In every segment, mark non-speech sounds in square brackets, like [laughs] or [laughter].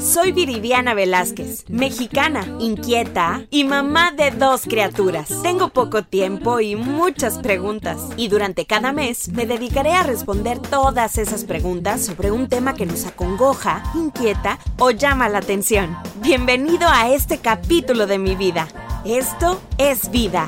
Soy Viridiana Velázquez, mexicana, inquieta y mamá de dos criaturas. Tengo poco tiempo y muchas preguntas. Y durante cada mes me dedicaré a responder todas esas preguntas sobre un tema que nos acongoja, inquieta o llama la atención. Bienvenido a este capítulo de mi vida. Esto es vida.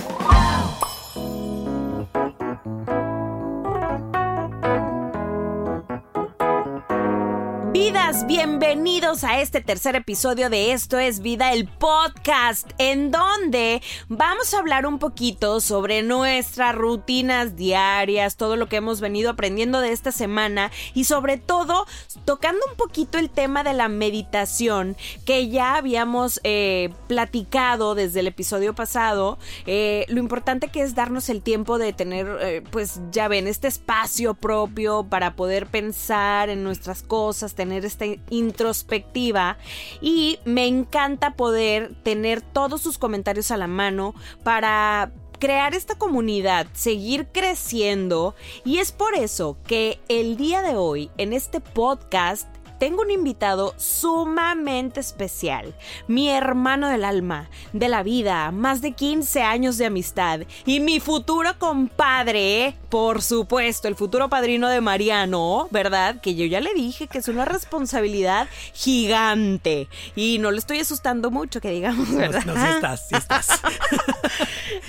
Bienvenidos a este tercer episodio de Esto es Vida, el podcast, en donde vamos a hablar un poquito sobre nuestras rutinas diarias, todo lo que hemos venido aprendiendo de esta semana y sobre todo tocando un poquito el tema de la meditación que ya habíamos eh, platicado desde el episodio pasado, eh, lo importante que es darnos el tiempo de tener, eh, pues ya ven, este espacio propio para poder pensar en nuestras cosas, tener esta introspectiva y me encanta poder tener todos sus comentarios a la mano para crear esta comunidad, seguir creciendo. Y es por eso que el día de hoy en este podcast tengo un invitado sumamente especial, mi hermano del alma, de la vida, más de 15 años de amistad y mi futuro compadre, por supuesto, el futuro padrino de Mariano, ¿verdad? Que yo ya le dije que es una responsabilidad gigante y no le estoy asustando mucho, que digamos, ¿verdad? No, no sí estás, sí estás. [laughs]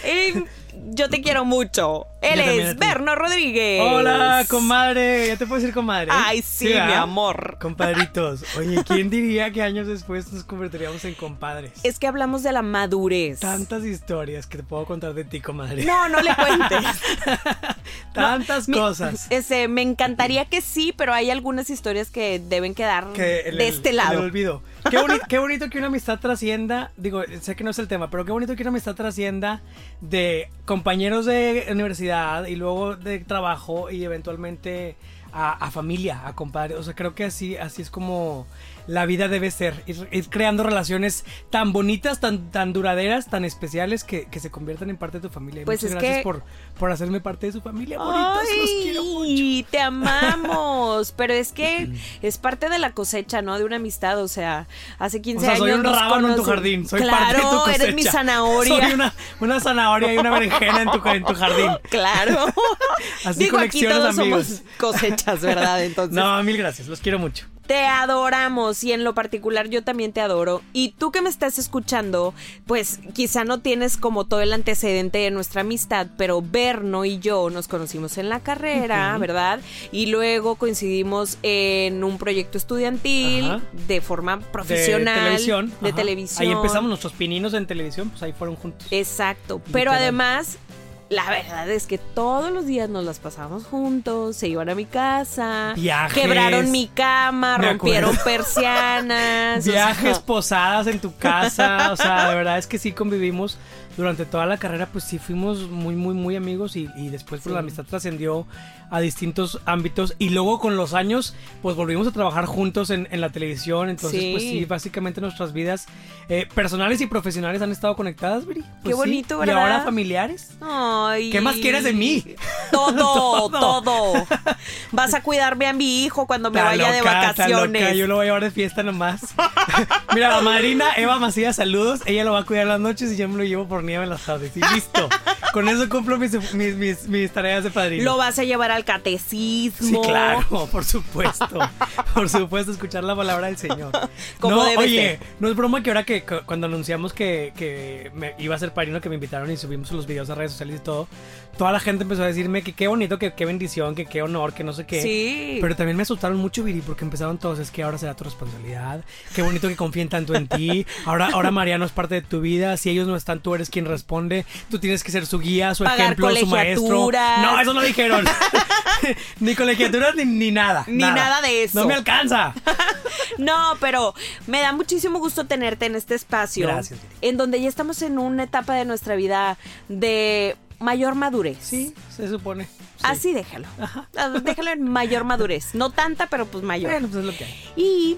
[laughs] yo te quiero mucho. Él es Berno Rodríguez. Hola, comadre. Ya te puedo decir comadre. Ay, sí, mi amor. Compadritos. Oye, ¿quién diría que años después nos convertiríamos en compadres? Es que hablamos de la madurez. Tantas historias que te puedo contar de ti, comadre. No, no le cuentes. [laughs] Tantas cosas. ese, me encantaría que sí, pero hay algunas historias que deben quedar de este lado. Me olvido. [laughs] Qué, bonito que una amistad trascienda. Digo, sé que no es el tema, pero qué bonito que una amistad trascienda de compañeros de universidad y luego de trabajo y eventualmente a, familia, a compadres. O sea, creo que así, así es como la vida debe ser. Ir, creando relaciones tan bonitas, tan, tan duraderas, tan especiales que, se conviertan en parte de tu familia. pues muchas gracias por, por hacerme parte de su familia. Bonitos, los quiero mucho. Te amamos. Pero es que [laughs] es parte de la cosecha, ¿no? De una amistad. O sea, hace 15 o sea, Soy un rábano en tu jardín. Soy claro, parte de tu cosecha. eres mi zanahoria. Soy una, una zanahoria y una berenjena en tu, en tu jardín. [laughs] Claro. Así Digo, aquí todos amigos. somos cosechas, ¿verdad? [laughs] Entonces. No, mil gracias. Los quiero mucho. Te adoramos y en lo particular yo también te adoro. Y tú que me estás escuchando, pues quizá no tienes como todo el antecedente de nuestra amistad, pero Berno y yo nos conocimos en la carrera, ¿verdad? Y luego coincidimos en un proyecto estudiantil de forma profesional. De televisión. De televisión. Ahí empezamos nuestros pininos en televisión, pues ahí fueron juntos. Exacto. Pero además la verdad es que todos los días nos las pasamos juntos, se iban a mi casa, quebraron mi cama, rompieron persianas. Viajes, posadas en tu casa, o sea, de verdad es que sí convivimos durante toda la carrera, pues sí fuimos muy, muy, muy amigos y, después pues, la amistad trascendió a distintos ámbitos y luego con los años pues volvimos a trabajar juntos en, la televisión, entonces pues sí, básicamente nuestras vidas eh, personales y profesionales han estado conectadas, Viri. Qué pues bonito, ¿verdad? Y ahora familiares. Ay. ¿Qué más quieres de mí? [laughs] [laughs] Todo, todo, Vas a cuidarme a mi hijo cuando me vaya de vacaciones. Yo lo voy a llevar de fiesta nomás. [laughs] Mira, la madrina Eva Macías, saludos. Ella lo va a cuidar las noches y yo me lo llevo por las. Y listo. [laughs] Con eso cumplo mis, mis, mis, tareas de padrino. Lo vas a llevar al catecismo. Sí, claro, por supuesto. por supuesto, escuchar la palabra del Señor. no, oye, no es broma que ahora que cuando anunciamos que, que me iba a ser padrino, que me invitaron y subimos los videos a redes sociales y todo, toda la gente empezó a decirme que qué bonito, que qué bendición, que qué honor, que no sé qué. Sí. Pero también me asustaron mucho, Viri, porque empezaron todos, es que ahora será tu responsabilidad. Qué bonito que confíen tanto en ti. Ahora, ahora Mariano es parte de tu vida. Si ellos no están, tú eres quien responde. Tú tienes que ser su guía, su ejemplo, su maestro. No, eso no dijeron. [laughs] ni colegiaturas ni, ni nada. Ni nada. de eso. No me alcanza. [laughs] no, pero me da muchísimo gusto tenerte en este espacio. Gracias. En donde ya estamos en una etapa de nuestra vida de mayor madurez. Sí, se supone. Así déjalo. Ajá. Ah, déjalo en mayor madurez. No tanta, pero pues mayor. Bueno, pues es lo que hay. Y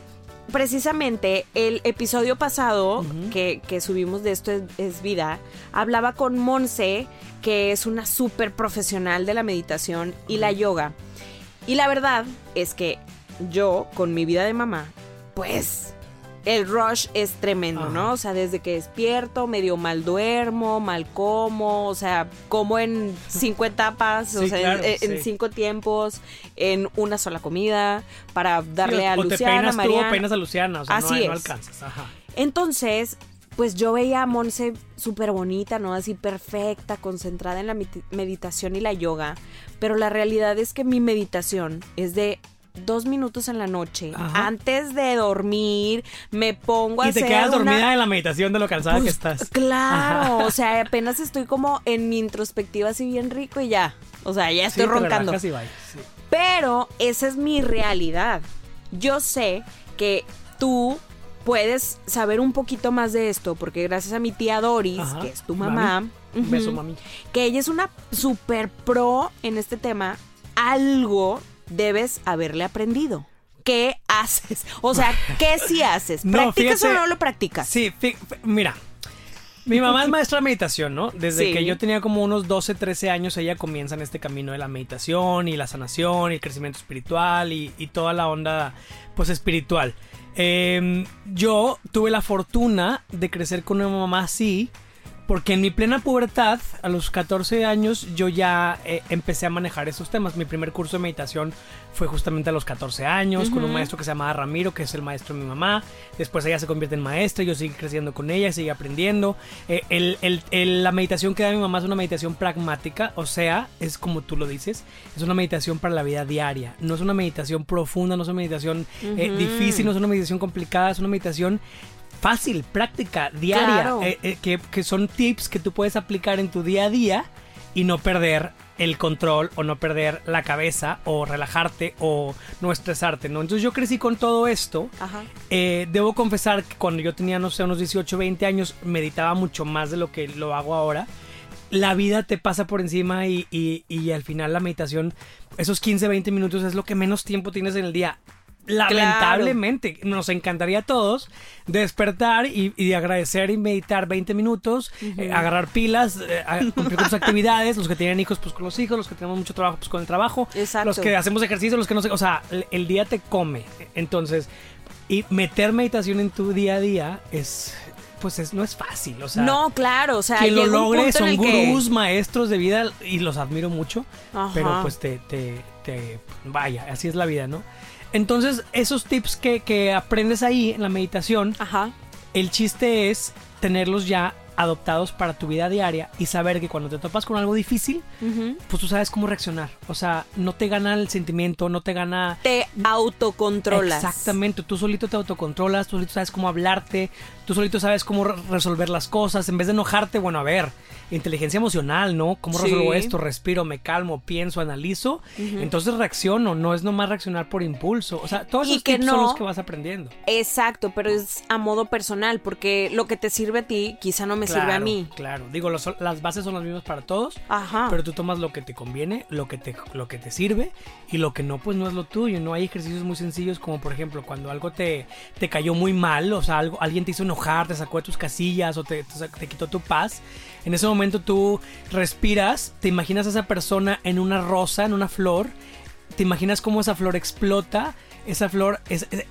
precisamente el episodio pasado que, subimos de Esto es, Vida, hablaba con Monse, que es una súper profesional de la meditación y la yoga. Y la verdad es que yo, con mi vida de mamá, pues el rush es tremendo, ¿no? O sea, desde que despierto, medio mal duermo, mal como, o sea, como en cinco etapas, o sea, en, cinco tiempos, en una sola comida, para darle a Luciana, te peinas a Luciana, o sea, Así no, alcanzas. Entonces, pues yo veía a Monse súper bonita, ¿no? Así perfecta, concentrada en la meditación y la yoga, pero la realidad es que mi meditación es de dos minutos en la noche, antes de dormir, me pongo a y hacer. Y te quedas dormida en la meditación de lo cansada que pues, estás. Claro, o sea, apenas estoy como en mi introspectiva así bien rico y ya. O sea, ya estoy roncando. Pero esa es mi realidad. Yo sé que tú puedes saber un poquito más de esto, porque gracias a mi tía Doris, que es tu mamá, beso mami, que ella es una super pro en este tema, algo debes haberle aprendido. ¿Qué haces? O sea, ¿qué [laughs] sí haces? ¿Practicas o no lo practicas? Sí, mira. Mi mamá es [laughs] maestra de meditación, ¿no? Desde que yo tenía como unos 12, 13 años, ella comienza en este camino de la meditación y la sanación y el crecimiento espiritual y, toda la onda, pues, espiritual. Em, yo tuve la fortuna de crecer con una mamá así, porque en mi plena pubertad, a los 14 años, yo ya eh, empecé a manejar esos temas. Mi primer curso de meditación fue justamente a los 14 años, con un maestro que se llamaba Ramiro, que es el maestro de mi mamá. Después ella se convierte en maestra, yo sigo creciendo con ella, sigo aprendiendo. Eh, la meditación que da mi mamá es una meditación pragmática, o sea, es como tú lo dices, es una meditación para la vida diaria. No es una meditación profunda, no es una meditación eh, difícil, no es una meditación complicada, es una meditación fácil, práctica, diaria, eh, eh, que, son tips que tú puedes aplicar en tu día a día y no perder el control o no perder la cabeza o relajarte o no estresarte, ¿no? Entonces yo crecí con todo esto. Eh, debo confesar que cuando yo tenía, no sé, unos 18, 20 años, meditaba mucho más de lo que lo hago ahora. La vida te pasa por encima y, y, y al final la meditación, esos 15, 20 minutos es lo que menos tiempo tienes en el día lamentablemente, nos encantaría a todos despertar y, y, agradecer y meditar 20 minutos, eh, agarrar pilas, eh, cumplir con sus [laughs] actividades, los que tienen hijos, pues con los hijos, los que tenemos mucho trabajo, pues con el trabajo, los que hacemos ejercicio, los que no sé, o sea, el, día te come. Entonces, y meter meditación en tu día a día es, pues es, no es fácil. O sea, no, claro, o sea, quien lo logre son gurús, maestros de vida y los admiro mucho, pero pues te, te, te, vaya, así es la vida, ¿no? Entonces, esos tips que, aprendes ahí en la meditación, el chiste es tenerlos ya adoptados para tu vida diaria y saber que cuando te topas con algo difícil, pues tú sabes cómo reaccionar. O sea, no te gana el sentimiento, no te gana... Te autocontrolas. Exactamente, tú solito te autocontrolas, tú solito sabes cómo hablarte, tú solito sabes cómo resolver las cosas. En vez de enojarte, bueno, a ver, inteligencia emocional, ¿no? ¿Cómo resuelvo esto? Respiro, me calmo, pienso, analizo. Entonces reacciono, no es nomás reaccionar por impulso. O sea, todos esos tips son los que vas aprendiendo. Exacto, pero es a modo personal, porque lo que te sirve a ti quizá no me sirve a mí. Claro, digo, las bases son las mismas para todos, Ajá. pero tú tomas lo que te conviene, lo que te, lo que te sirve y lo que no, pues no es lo tuyo. No hay ejercicios muy sencillos como, por ejemplo, cuando algo te, te cayó muy mal, o sea, algo, alguien te hizo enojar, te sacó de tus casillas o te, te quitó tu paz. En ese momento tú respiras, te imaginas a esa persona en una rosa, en una flor, te imaginas cómo esa flor explota. Esa flor,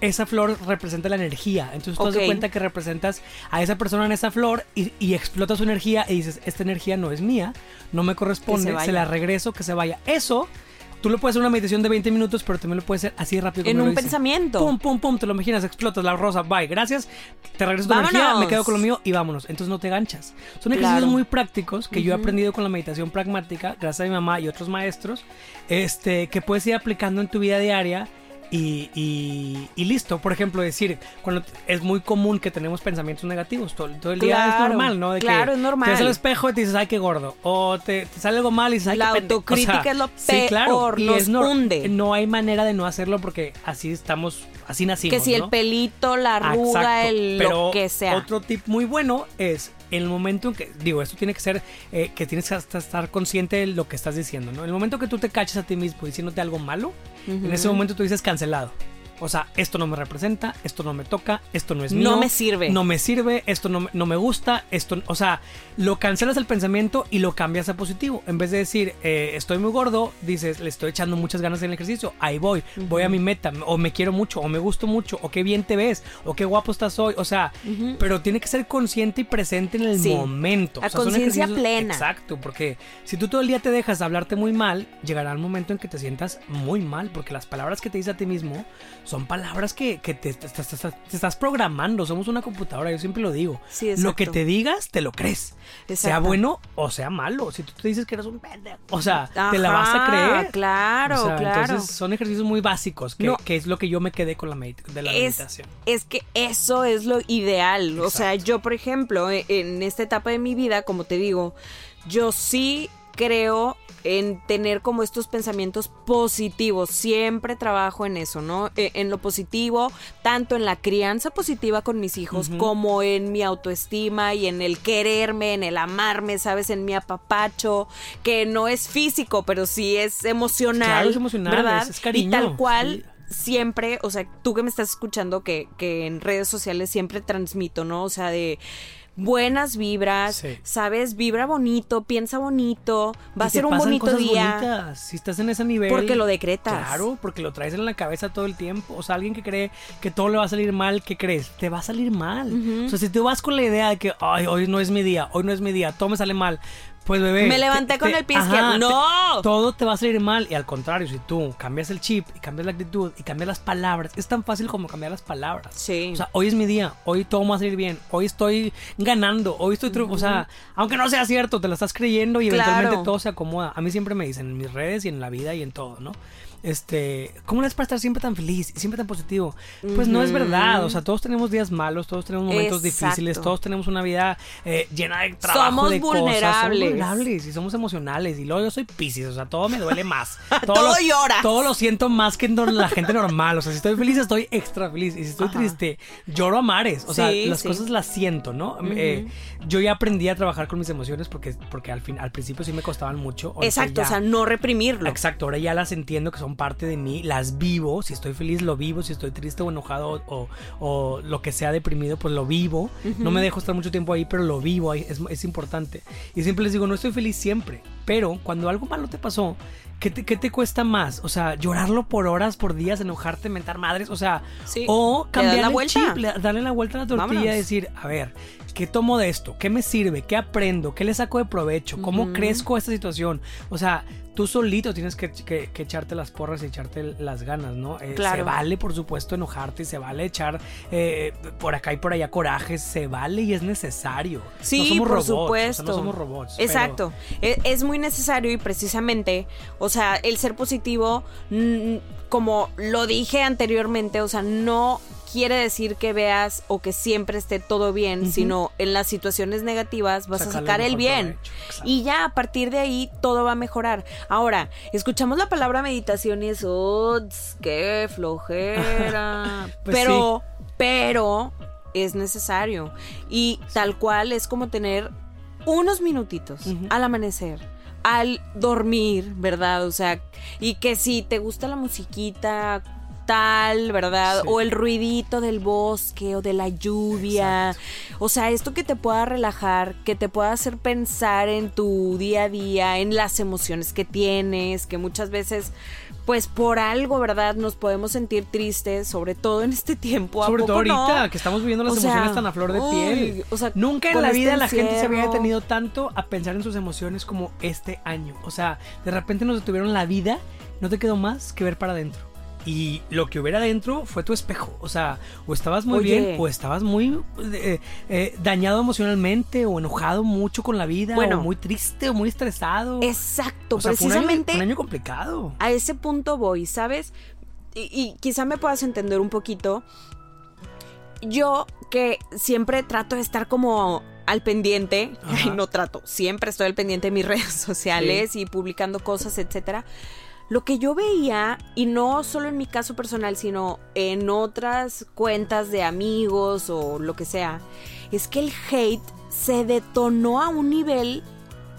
esa flor representa la energía. Entonces tú te das cuenta que representas a esa persona en esa flor y, y explota su energía y dices, esta energía no es mía, no me corresponde, se, se, la regreso, que se vaya. Eso Tú lo puedes hacer una meditación de 20 minutos, pero también lo puedes hacer así rápido. En un pensamiento. Pum, pum, pum, te lo imaginas, explotas la rosa, bye, gracias, te regreso tu energía, me quedo con lo mío y vámonos. Entonces no te ganchas. Son ejercicios muy prácticos que yo he aprendido con la meditación pragmática, gracias a mi mamá y otros maestros, este, que puedes ir aplicando en tu vida diaria y, y, listo. Por ejemplo, decir, cuando es muy común que tenemos pensamientos negativos todo, el día es normal, ¿no? De claro, es normal. Te ves al espejo y te dices, ay, qué gordo. O te, sale algo mal y dices, ay, La autocrítica es lo peor, claro, nos no, hunde. No hay manera de no hacerlo porque así estamos, así nacimos. Que si el pelito, la arruga, el lo que sea. Otro tip muy bueno es en el momento en que, digo, esto tiene que ser, eh, que tienes que estar consciente de lo que estás diciendo, ¿no? En el momento que tú te caches a ti mismo diciéndote algo malo, en ese momento tú dices cancelado. O sea, esto no me representa, esto no me toca, esto no es mío. No me sirve. No me sirve, esto no, me- no me gusta, esto, o sea, lo cancelas el pensamiento y lo cambias a positivo. En vez de decir, eh, estoy muy gordo, dices, le estoy echando muchas ganas en el ejercicio, ahí voy, voy a mi meta, o me quiero mucho, o me gusto mucho, o qué bien te ves, o qué guapo estás hoy, o sea, pero tiene que ser consciente y presente en el Sí. momento. A O sea, conciencia plena. Exacto, porque si tú todo el día te dejas hablarte muy mal, llegará el momento en que te sientas muy mal, porque las palabras que te dices a ti mismo son palabras que, que te, te- te- te- te estás programando, somos una computadora, yo siempre lo digo. Sí, lo que te digas, te lo crees. Sea bueno o sea malo. Si tú te dices que eres un pendejo, o sea, te la vas a creer. Claro, O sea, claro. Entonces son ejercicios muy básicos, que, No. que es lo que yo me quedé con la, de la es, meditación. es que eso es lo ideal. O sea, yo, por ejemplo, e- en esta etapa de mi vida, como te digo, yo sí creo en tener como estos pensamientos positivos. Siempre trabajo en eso, ¿no? E- En lo positivo, tanto en la crianza positiva con mis hijos, como en mi autoestima y en el quererme, en el amarme, ¿sabes? En mi apapacho, que no es físico, pero sí es emocional. Claro, es emocional, ¿verdad? es- es cariño, Y tal cual sí. siempre, o sea, tú que me estás escuchando, que, que en redes sociales siempre transmito, ¿no? O sea, de buenas vibras, Sí. ¿sabes? Vibra bonito, piensa bonito, va a ser un bonito cosas día. bonitas. Si estás en ese nivel. Porque lo decretas. Claro, porque lo traes en la cabeza todo el tiempo. O sea, alguien que cree que todo le va a salir mal, ¿qué crees? Te va a salir mal. O sea, si tú vas con la idea de que, ay, hoy no es mi día, hoy no es mi día, todo me sale mal. Pues bebé. Me levanté con el pie izquierdo. te- ¡No! todo te va a salir mal. Y al contrario, si tú cambias el chip y cambias la actitud y cambias las palabras, es tan fácil como cambiar las palabras. Sí. O sea, hoy es mi día, hoy todo va a salir bien, hoy estoy ganando, hoy estoy... tru- O sea, aunque no sea cierto, te lo estás creyendo y Claro. eventualmente todo se acomoda. A mí siempre me dicen en mis redes y en la vida y en todo, ¿no? Este, ¿cómo le es para estar siempre tan feliz y siempre tan positivo? Pues no es verdad, o sea, todos tenemos días malos, todos tenemos momentos Exacto. difíciles, todos tenemos una vida eh, llena de trabajo, Somos de cosas, vulnerables. somos vulnerables y somos emocionales y luego yo soy piscis, o sea, todo me duele más. [laughs] Todo lo- lloras. Todo lo siento más que la gente normal, o sea, si estoy feliz estoy extra feliz y si estoy Ajá. triste lloro a mares, o sea, las sí. cosas las siento, ¿no? Eh, yo ya aprendí a trabajar con mis emociones porque, porque al, fin, al principio sí me costaban mucho. Exacto, ya- o sea, no reprimirlo. Exacto, ahora ya las entiendo que son parte de mí, las vivo, si estoy feliz lo vivo, si estoy triste o enojado o, o lo que sea deprimido, pues lo vivo. No me dejo estar mucho tiempo ahí, pero lo vivo, es, es importante. Y siempre les digo, no estoy feliz siempre, pero cuando algo malo te pasó, ¿qué te, qué te cuesta más? O sea, llorarlo por horas, por días, enojarte, mentar madres, o sea, Sí, o cambiar la el vuelta. chip, le- darle la vuelta a la tortilla Vámonos. y decir, a ver, ¿qué tomo de esto? ¿Qué me sirve? ¿Qué aprendo? ¿Qué le saco de provecho? ¿Cómo crezco a esta situación? O sea, tú solito tienes que, que- que echarte las porras y echarte las ganas, ¿no? Eh, Claro. Se vale, por supuesto, enojarte, se vale echar eh, por acá y por allá corajes, se vale y es necesario. Sí, no somos por robots, o sea, supuesto. no somos robots. Exacto. E- Es, muy necesario y precisamente, o sea, el ser positivo, como lo dije anteriormente, o sea, no quiere decir que veas o que siempre esté todo bien, sino en las situaciones negativas vas Sacarle a sacar el bien. Y ya a partir de ahí todo va a mejorar. Ahora, escuchamos la palabra meditación y es, "Uts, qué flojera. [laughs] Pues pero, pero es necesario. Y tal cual es como tener unos minutitos al amanecer. Al dormir, ¿verdad? O sea, y que si te gusta la musiquita tal, ¿verdad? Sí. O el ruidito del bosque o de la lluvia. O sea, esto que te pueda relajar, que te pueda hacer pensar en tu día a día, en las emociones que tienes, que muchas veces, pues por algo, ¿verdad? Nos podemos sentir tristes, sobre todo en este tiempo. ¿a Sobre todo no? ahorita, que estamos viviendo las O sea, emociones tan a flor de uy, piel. o sea, Nunca en la este vida la gente se había detenido tanto a pensar en sus emociones como este año. O sea, de repente nos detuvieron la vida, no te quedó más que ver para adentro. Y lo que hubiera adentro fue tu espejo. O sea, o estabas muy Oye. bien, o estabas muy eh, eh, dañado emocionalmente, o enojado mucho con la vida, Bueno. o muy triste, o muy estresado. Exacto, O sea, fue un año- precisamente un año complicado. a ese punto voy, ¿sabes? Y, y quizá me puedas entender un poquito. Yo que siempre trato de estar como al pendiente, [laughs] ay, no trato, siempre estoy al pendiente de mis [laughs] redes sociales y publicando cosas, etcétera. Lo que yo veía, y no solo en mi caso personal, sino en otras cuentas de amigos o lo que sea, es que el hate se detonó a un nivel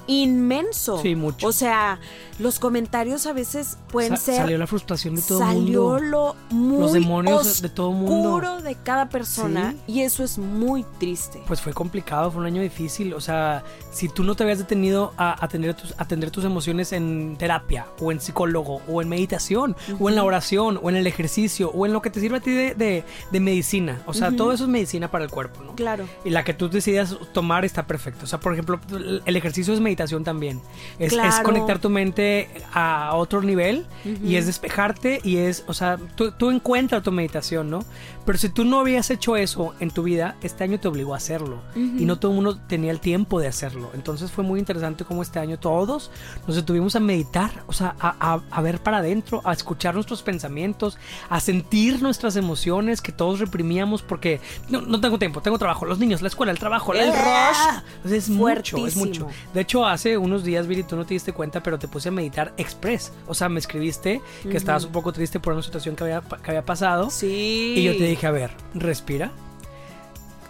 inmenso. Sí, mucho. O sea, los comentarios a veces pueden Sa- ser Salió la frustración de todo el salió mundo. lo muy Los demonios de todo mundo. de cada persona Sí. y eso es muy triste. Pues fue complicado, fue un año difícil. O sea, si tú no te habías detenido a atender tus, atender tus emociones en terapia, o en psicólogo, o en meditación, o en la oración, o en el ejercicio, o en lo que te sirve a ti de, de- de medicina. O sea, todo eso es medicina para el cuerpo, ¿no? Claro. Y la que tú decidas tomar está perfecta. O sea, por ejemplo, el ejercicio es meditación también. Es, es Claro. conectar tu mente a otro nivel y es despejarte y es, o sea, tú, tú encuentras tu meditación, ¿no? Pero si tú no habías hecho eso en tu vida, este año te obligó a hacerlo. Y no todo el mundo tenía el tiempo de hacerlo. Entonces fue muy interesante cómo este año todos nos detuvimos a meditar, o sea, a, a- a ver para adentro, a escuchar nuestros pensamientos, a sentir nuestras emociones que todos reprimíamos porque no, no tengo tiempo, tengo trabajo, los niños, la escuela, el trabajo, El la- rush O sea, es mucho, es mucho. De hecho, hace unos días, Viri, tú no te diste cuenta, pero te puse a meditar express. O sea, me escribiste que estabas un poco triste por una situación que había, que había pasado. Sí. Y yo te dije, a ver, respira.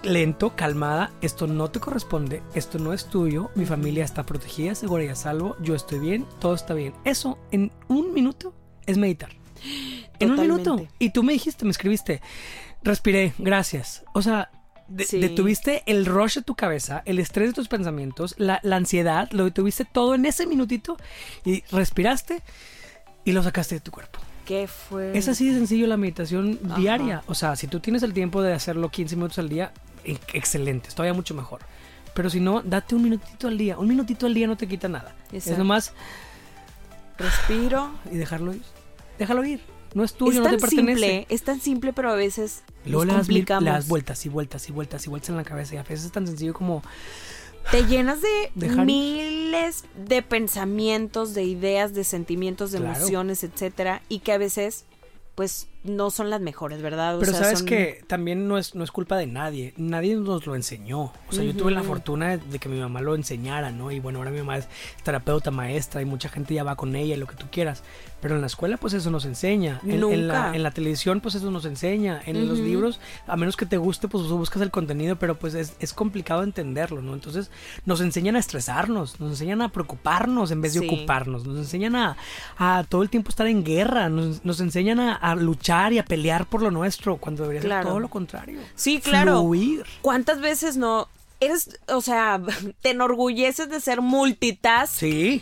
Lento, calmada, esto no te corresponde, esto no es tuyo, mi familia está protegida, segura y a salvo, yo estoy bien, todo está bien. Eso en un minuto es meditar. En un Totalmente. minuto. Y tú me dijiste, me escribiste, respiré, gracias. O sea, de- Sí. detuviste el rush de tu cabeza, el estrés de tus pensamientos, la, la ansiedad, lo detuviste todo en ese minutito y respiraste y lo sacaste de tu cuerpo. ¿Qué fue? Es así de sencillo la meditación Ajá. diaria. O sea, si tú tienes el tiempo de hacerlo 15 minutos al día, excelente, es todavía mucho mejor. Pero si no, date un minutito al día. Un minutito al día no te quita nada. Es nomás Respiro. y dejarlo ir. Déjalo ir. No es tuyo, es no tan te pertenece. simple, es tan simple, pero a veces Luego nos complicamos. das vueltas y vueltas y vueltas y vueltas en la cabeza. Y a veces es tan sencillo como Te llenas de Dejar miles de pensamientos, de ideas, de sentimientos, de Claro. emociones, etcétera, y que a veces, pues, no son las mejores, ¿verdad? O Pero sea, sabes son- que también no es, no es culpa de nadie. Nadie nos lo enseñó. O sea, yo tuve la fortuna de, que mi mamá lo enseñara, ¿no? Y bueno, ahora mi mamá es terapeuta, maestra y mucha gente ya va con ella y lo que tú quieras. Pero en la escuela, pues eso nos enseña. En, en la, Nunca. en la televisión, pues eso nos enseña. En los Ujú. libros, a menos que te guste, pues buscas el contenido, pero pues es, es complicado entenderlo, ¿no? Entonces nos enseñan a estresarnos, nos enseñan a preocuparnos en vez de Sí. ocuparnos, nos enseñan a, a todo el tiempo estar en guerra, nos, nos enseñan a, a luchar y a pelear por lo nuestro, cuando debería Claro. ser todo lo contrario. Sí, claro. Fluir. ¿Cuántas veces no eres, o sea, [laughs] te enorgulleces de ser multitask, Sí.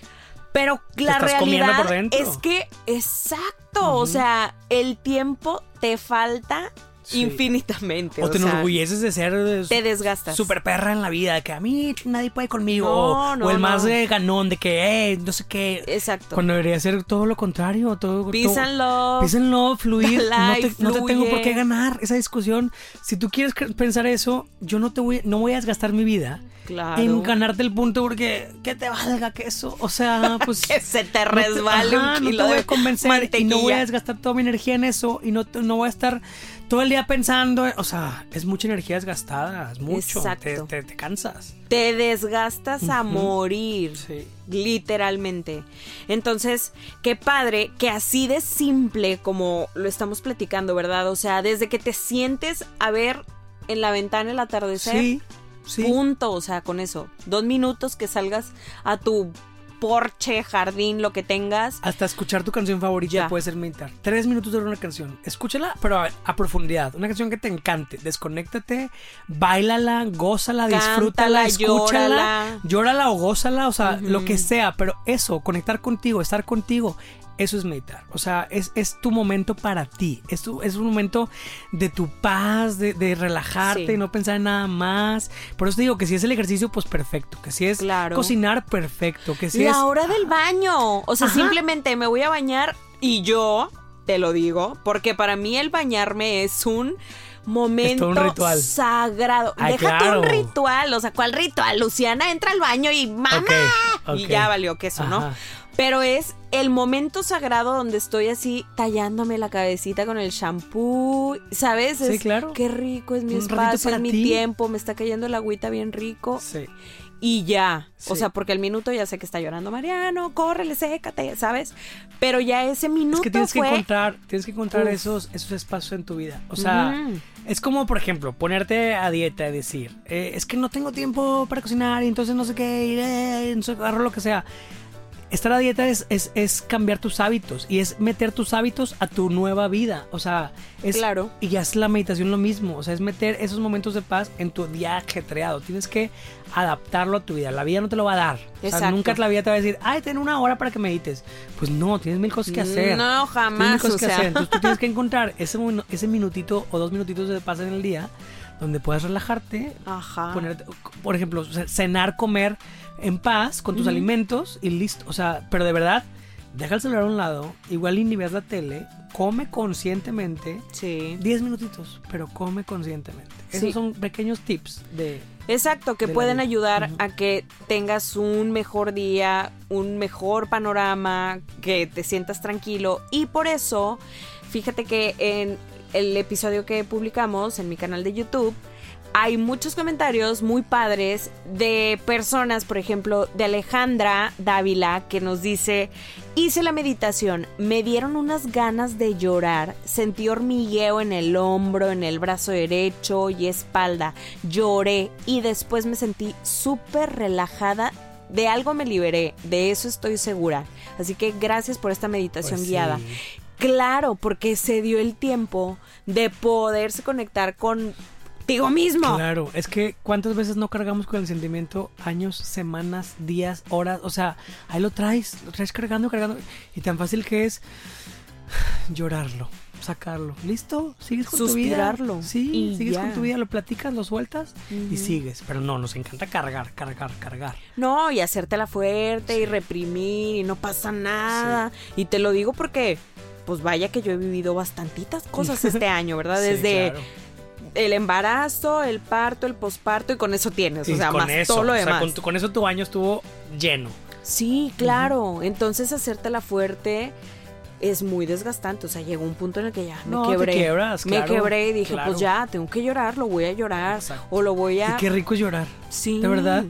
pero la realidad por es que, exacto, o sea, el tiempo te falta Sí. infinitamente. O te sea, enorgulleces de ser te desgastas. super perra en la vida, que a mí nadie puede conmigo. No, o, no, o el más no. de ganón, de que, eh, no sé qué. Exacto. Cuando debería ser todo lo contrario. Todo, and love, fluir. [laughs] No Life te, no te tengo por qué ganar esa discusión. Si tú quieres pensar eso, yo no te voy, no voy a desgastar mi vida Claro. en ganarte el punto porque que te valga que eso. O sea, [laughs] pues. que se te no te- resbale ajá, un no te voy a convencer y no voy a desgastar toda mi energía en eso y no, te- no voy a estar todo el día pensando, o sea, es mucha energía desgastada, es mucho, te, te cansas. Te desgastas a morir. Sí. Literalmente. Entonces, qué padre que así de simple como lo estamos platicando, ¿verdad? O sea, desde que te sientes a ver en la ventana el atardecer, Sí, sí. punto, o sea, con eso. Dos minutos que salgas a tu porche, jardín, lo que tengas. Hasta escuchar tu canción favorita Ya. puede ser meditar. Tres minutos de una canción. Escúchala, pero a, a profundidad. Una canción que te encante. Desconéctate, bailala, gózala, disfrútala, escúchala. llórala. Llórala o gózala, o sea, lo que sea. Pero eso, conectar contigo, estar contigo. Eso es meditar. O sea, es, es tu momento para ti. Es, tu- es un momento de tu paz, de, de relajarte Sí. y no pensar en nada más. Por eso te digo que si es el ejercicio, pues perfecto. Que si es Claro. cocinar, perfecto. Que si la es hora del baño. O sea, Ajá. simplemente me voy a bañar y yo te lo digo, porque para mí el bañarme es un momento un ritual. sagrado. Ay, Déjate claro. un ritual, o sea, ¿cuál ritual? Luciana entra al baño y ¡mamá! Y ya valió queso, ¿no? Pero es el momento sagrado donde estoy así tallándome la cabecita con el shampoo, ¿sabes? Sí, Es- claro. Qué rico es mi Un espacio, es mi ti. tiempo, me está cayendo el agüita bien rico. Sí. y ya. O Sí. sea, porque el minuto ya sé que está llorando Mariano, córrele, sécate, ¿sabes? Pero ya ese minuto Es que tienes que encontrar, tienes que encontrar Uf. esos, esos espacios en tu vida. O sea, es como, por ejemplo, ponerte a dieta y decir, eh, es que no tengo tiempo para cocinar y entonces no sé qué, ir, eh, no sé, agarro lo que sea. Estar a dieta es, es, es cambiar tus hábitos y es meter tus hábitos a tu nueva vida. O sea, es. Claro. Y ya es la meditación lo mismo. O sea, es meter esos momentos de paz en tu día ajetreado. Tienes que adaptarlo a tu vida. La vida no te lo va a dar. O sea, nunca la vida te va a decir, ay, ten una hora para que medites. Pues no, tienes mil cosas que hacer. No, Tienes mil jamás, cosas o que sea. hacer. Entonces tú tienes que [laughs] encontrar ese, ese minutito o dos minutitos de paz en el día donde puedas relajarte, Ajá. ponerte- por ejemplo, ce- cenar, comer en paz con tus alimentos y listo. O sea, pero de verdad, deja el celular a un lado, igual y ni veas la tele, come conscientemente. Sí. 10 minutitos, pero come conscientemente. Sí. Esos son pequeños tips de... Exacto, que de pueden ayudar a que tengas un mejor día, un mejor panorama, que te sientas tranquilo. Y por eso, fíjate que en el episodio que publicamos en mi canal de YouTube, hay muchos comentarios muy padres de personas, por ejemplo, de Alejandra Dávila, que nos dice, hice la meditación, me dieron unas ganas de llorar, sentí hormigueo en el hombro, en el brazo derecho y espalda, lloré y después me sentí súper relajada. De algo me liberé, de eso estoy segura. Así que gracias por esta meditación Pues sí. Claro, porque se dio el tiempo de poderse conectar contigo mismo. Claro, es que cuántas veces no cargamos con el sentimiento años, semanas, días, horas, o sea, ahí lo traes, lo traes cargando, cargando, y tan fácil que es llorarlo, sacarlo, listo, sigues con Suspirarlo, tu vida, sí, y sigues ya. con tu vida, lo platicas, lo sueltas y sigues, pero no, nos encanta cargar, cargar, cargar. No, y hacértela fuerte y reprimir y no pasa nada. Y te lo digo porque, pues vaya que yo he vivido bastantitas cosas este [laughs] año, ¿verdad? Sí, Desde claro. el embarazo, el parto, el posparto y con eso tienes, Y o sea, más eso, todo lo o sea, demás. con, tu- con eso tu año estuvo lleno. Sí, claro. Entonces hacértela fuerte es muy desgastante. O sea, llegó un punto en el que ya me No, te quebré. quiebras, me claro, quebré y dije, claro. pues ya, tengo que llorar, lo voy a llorar. Exacto. O lo voy Y a. qué rico es llorar. Sí. de verdad.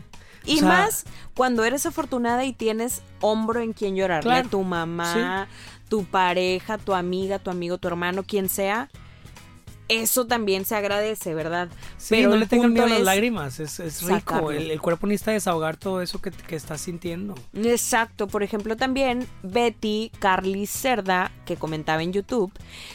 Y O sea- más cuando eres afortunada y tienes hombro en quien llorarle Claro. a tu mamá, tu pareja, tu amiga, tu amigo, tu hermano, quien sea. Eso también se agradece, ¿verdad? Sí, no el le tengan miedo a las lágrimas, es, es rico. el cuerpo necesita desahogar todo eso que, que estás sintiendo. Exacto, por ejemplo también Betty Carly Cerda, que comentaba en YouTube,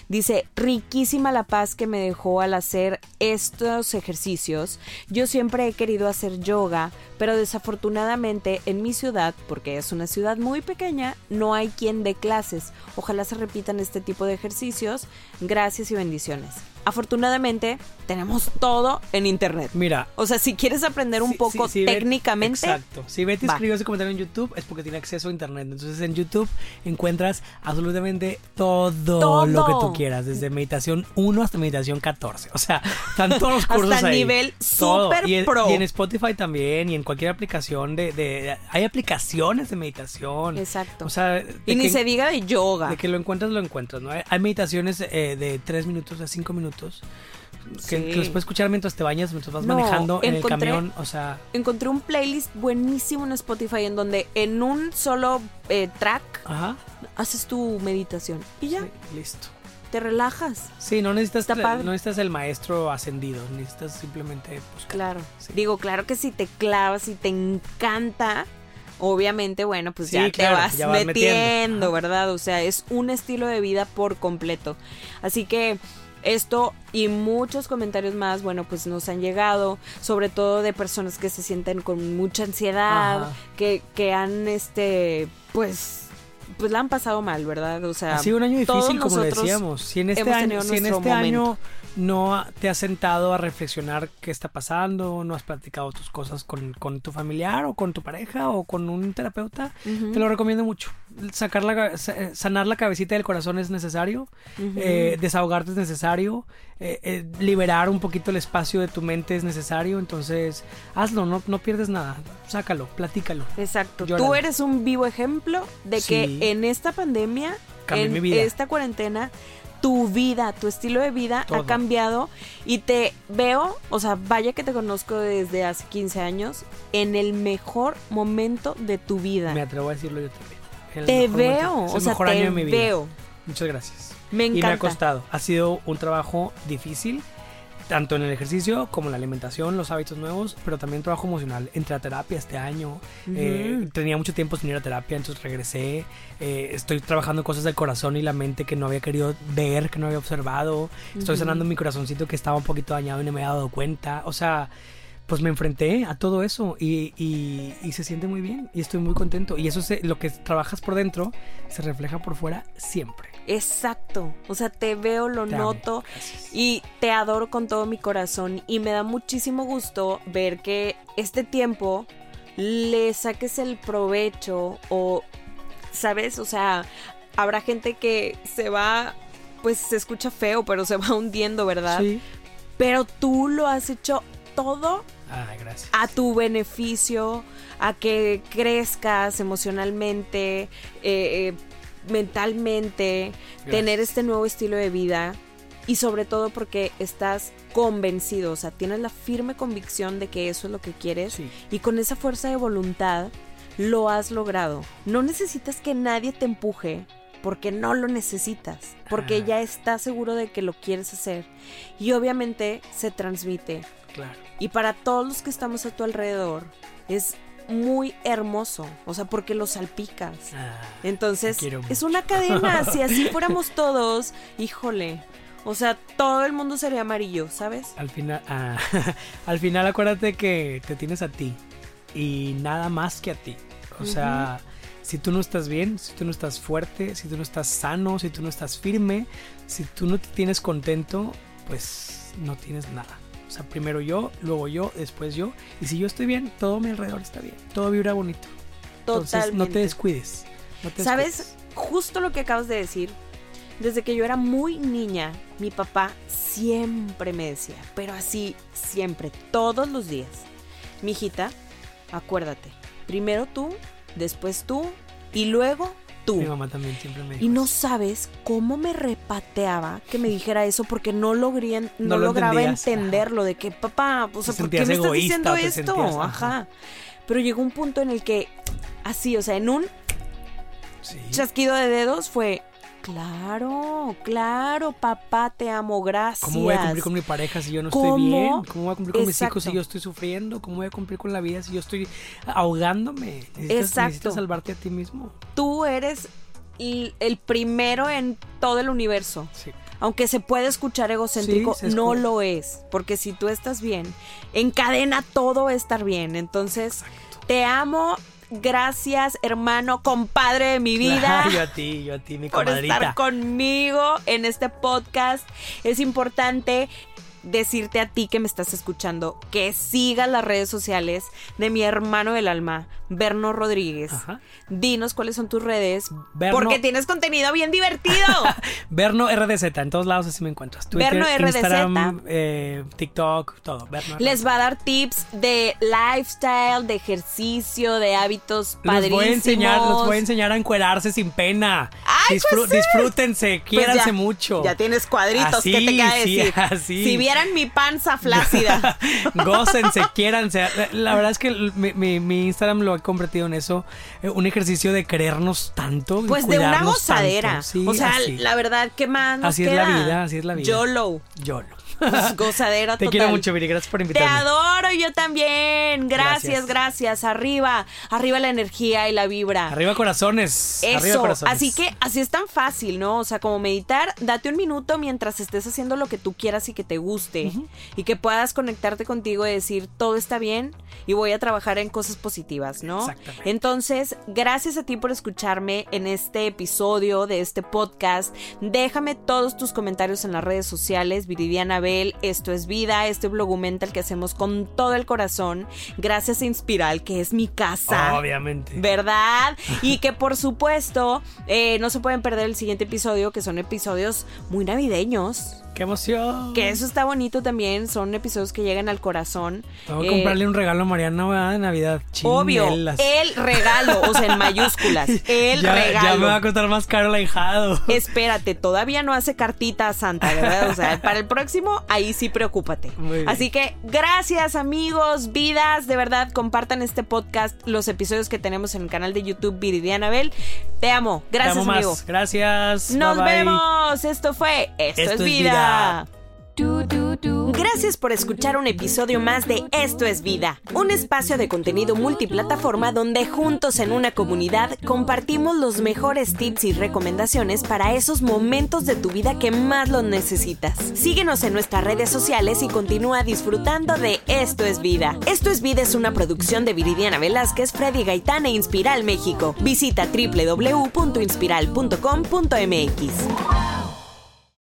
dice, riquísima la paz que me dejó al hacer estos ejercicios. Yo siempre he querido hacer yoga, pero desafortunadamente en mi ciudad, porque es una ciudad muy pequeña, no hay quien dé clases. Ojalá se repitan este tipo de ejercicios. Gracias y bendiciones. Afortunadamente tenemos todo en internet. Mira. O sea, si quieres aprender un si- poco si- si Bet- técnicamente, exacto. Si Betty va. escribió ese comentario en YouTube es porque tiene acceso a internet. Entonces en YouTube encuentras absolutamente todo, Todo. lo que tú quieras, desde meditación 1 hasta meditación 14. O sea, están todos los [laughs] Hasta cursos ahí. nivel super y, en- pro. y en Spotify también y en cualquier aplicación de, de- hay aplicaciones de meditación. Exacto. O sea, Y ni que- se diga de yoga. De que lo encuentras, lo encuentras, ¿no? Hay, hay meditaciones eh, de 3 minutos a 5 minutos que, Sí. que los puedes escuchar mientras te bañas, mientras vas No, manejando en el camión, o sea... Encontré un playlist buenísimo en Spotify en donde en un solo eh, track Ajá. haces tu meditación y ya, sí, listo. te relajas. Sí, no necesitas, no el maestro ascendido, necesitas simplemente buscar. Claro. Sí. Digo, claro que si te clavas y te encanta, obviamente, bueno, pues Sí, ya claro, te vas, ya vas metiendo. ¿verdad? O sea, es un estilo de vida por completo. Así que esto y muchos comentarios más, bueno, pues nos han llegado, sobre todo de personas que se sienten con mucha ansiedad, Ajá. que, que han, este, pues, pues la han pasado mal, ¿verdad? O sea, Ha sido un año difícil, como decíamos. Si en este año, si en este momento. año no te has sentado a reflexionar qué está pasando, no has platicado tus cosas con, con tu familiar o con tu pareja o con un terapeuta, te lo recomiendo mucho. Sacar la, sa- sanar la cabecita del corazón es necesario, eh, desahogarte es necesario, eh, eh, liberar un poquito el espacio de tu mente es necesario, entonces hazlo, no, no pierdes nada, sácalo, platícalo. Exacto. Llóralo. Tú eres un vivo ejemplo de Sí. que en esta pandemia, Cambié en mi vida. esta cuarentena, tu vida, tu estilo de vida Todo. ha cambiado y te veo, o sea, vaya que te conozco desde hace 15 años, en el mejor momento de tu vida. Me atrevo a decirlo yo también. El te veo, momento. O sea, mejor te año de mi vida. veo. Muchas gracias. Me Y me ha encanta. costado. Ha sido un trabajo difícil, tanto en el ejercicio como en la alimentación, los hábitos nuevos, pero también trabajo emocional. Entré a terapia este año. eh, tenía mucho tiempo sin ir a terapia, entonces regresé. eh, estoy trabajando cosas del corazón y la mente que no había querido ver, que no había observado. Estoy sanando mi corazoncito que estaba un poquito dañado y no me había dado cuenta. O sea, pues me enfrenté a todo eso y, y- y se siente muy bien y estoy muy contento. Y eso es lo que trabajas por dentro se refleja por fuera siempre. Exacto. O sea, te veo, lo Te noto y te adoro con todo mi corazón y me da muchísimo gusto ver que este tiempo le saques el provecho o, ¿sabes? O sea, habrá gente que se va, pues se escucha feo, pero se va [laughs] hundiendo, ¿verdad? Sí. Pero tú lo has hecho todo Ay, gracias. a tu beneficio, a que crezcas emocionalmente, eh, eh, mentalmente, tener este nuevo estilo de vida y sobre todo porque estás convencido, o sea, tienes la firme convicción de que eso es lo que quieres Sí. y con esa fuerza de voluntad lo has logrado. No necesitas que nadie te empuje porque no lo necesitas, porque Ah. ya estás seguro de que lo quieres hacer y obviamente se transmite Claro. y para todos los que estamos a tu alrededor es muy hermoso, o sea, porque lo salpicas. Ah, Entonces, es una cadena, [laughs] si así fuéramos todos, híjole. O sea, todo el mundo sería amarillo, ¿sabes? al final, ah, [laughs] al final acuérdate que te tienes a ti y nada más que a ti. O sea, si tú no estás bien, si tú no estás fuerte, si tú no estás sano, si tú no estás firme, si tú no te tienes contento, pues no tienes nada. O sea, primero yo, luego yo, después yo. Y si yo estoy bien, todo mi alrededor está bien. Todo vibra bonito. Entonces, no te Totalmente. descuides. no te ¿Sabes? descuides. Justo lo que acabas de decir. Desde que yo era muy niña, mi papá siempre me decía, pero así, siempre, todos los días. Mijita, acuérdate, primero tú, después tú y luego tú. Mi mamá también siempre me dijo Y no sabes cómo me repateaba que me dijera eso porque no, logré, [laughs] no, No lo lograba entendías, entenderlo de que papá, o sea, ¿por qué me estás diciendo esto? sentías- ajá. ajá. Pero llegó un punto en el que así, o sea, en un Sí. chasquido de dedos fue Claro, claro, papá, te amo, gracias. ¿Cómo voy a cumplir con mi pareja si yo no estoy bien? ¿Cómo voy a cumplir con mis hijos si Exacto. yo estoy sufriendo? ¿Cómo voy a cumplir con la vida si yo estoy ahogándome? Necesitas, Exacto. necesitas salvarte a ti mismo. Tú eres el, primero en todo el universo. Sí. Aunque se puede escuchar egocéntrico, Sí, no lo es. Porque si tú estás bien, encadena todo estar bien. Entonces, te amo. Gracias, hermano, compadre de mi vida. [laughs] Yo a ti, yo a ti, mi por comadrita. estar conmigo en este podcast. Es importante decirte a ti que me estás escuchando que sigas las redes sociales de mi hermano del alma, Berno Rodríguez. Ajá. Dinos cuáles son tus redes, Berno- porque tienes contenido bien divertido. [laughs] Berno RDZ, en todos lados así me encuentras. Twitter, Berno RDZ. Instagram, eh, TikTok, todo. Berno Les va a dar tips de lifestyle, de ejercicio, de hábitos Los padrísimos. voy a enseñar, los voy a enseñar a encuerarse sin pena. Ay, pues sí. Disfrútense, Pues quiéranse mucho. Ya tienes cuadritos, Así, ¿qué te queda sí, decir? [laughs] así. Si vieran mi panza flácida. [laughs] Gócense, quiéranse. La verdad es que mi, mi- mi Instagram lo he convertido en eso. eh, Un ejercicio de querernos tanto. Pues de una gozadera. Sí, o sea, así. la verdad, ¿qué más nos Así es la vida, así es la vida. YOLO. YOLO. Pues, [laughs] gozadera Te total. quiero mucho, Viri. Gracias por Te invitarme. adoro yo también. Gracias, Gracias. gracias. Arriba, arriba la energía y la vibra. Arriba corazones. Arriba Eso, corazones. así que así es tan fácil, ¿no? O sea, como meditar, date un minuto mientras estés haciendo lo que tú quieras y que te guste y que puedas conectarte contigo y decir, todo está bien y voy a trabajar en cosas positivas, ¿no? Exactamente. Entonces, gracias a ti por escucharme en este episodio de este podcast. Déjame todos tus comentarios en las redes sociales, Viridiana Esto es vida, este blogumental que hacemos con todo el corazón, gracias a Inspiral, que es mi casa. Obviamente. ¿Verdad? [laughs] Y que por supuesto eh, no se pueden perder el siguiente episodio, que son episodios muy navideños. Qué ¡Qué emoción! Que eso está bonito también, son episodios que llegan al corazón. Tengo que comprarle un regalo a Mariana ¿verdad? de Navidad. Obvio, Chinelas. el regalo, o sea, en mayúsculas, [laughs] el ya, regalo. Ya me va a costar más caro el ahijado. Espérate, todavía no hace cartita a Santa, ¿verdad? O sea, para el próximo, ahí sí preocúpate. Así que gracias amigos, vidas, de verdad, compartan este podcast, los episodios que tenemos en el canal de YouTube Viridiana Bell. Te amo, gracias Te amo amigo. más. Gracias. Nos Bye, bye. vemos, esto fue Esto, Esto es es vida. Gracias por escuchar un episodio más de Esto es Vida, un espacio de contenido multiplataforma donde juntos en una comunidad compartimos los mejores tips y recomendaciones para esos momentos de tu vida que más los necesitas. Síguenos en nuestras redes sociales y continúa disfrutando de Esto es Vida. Esto es Vida es una producción de Viridiana Velázquez, Freddy Gaitán e Inspiral México. Visita www.inspiral.com.mx.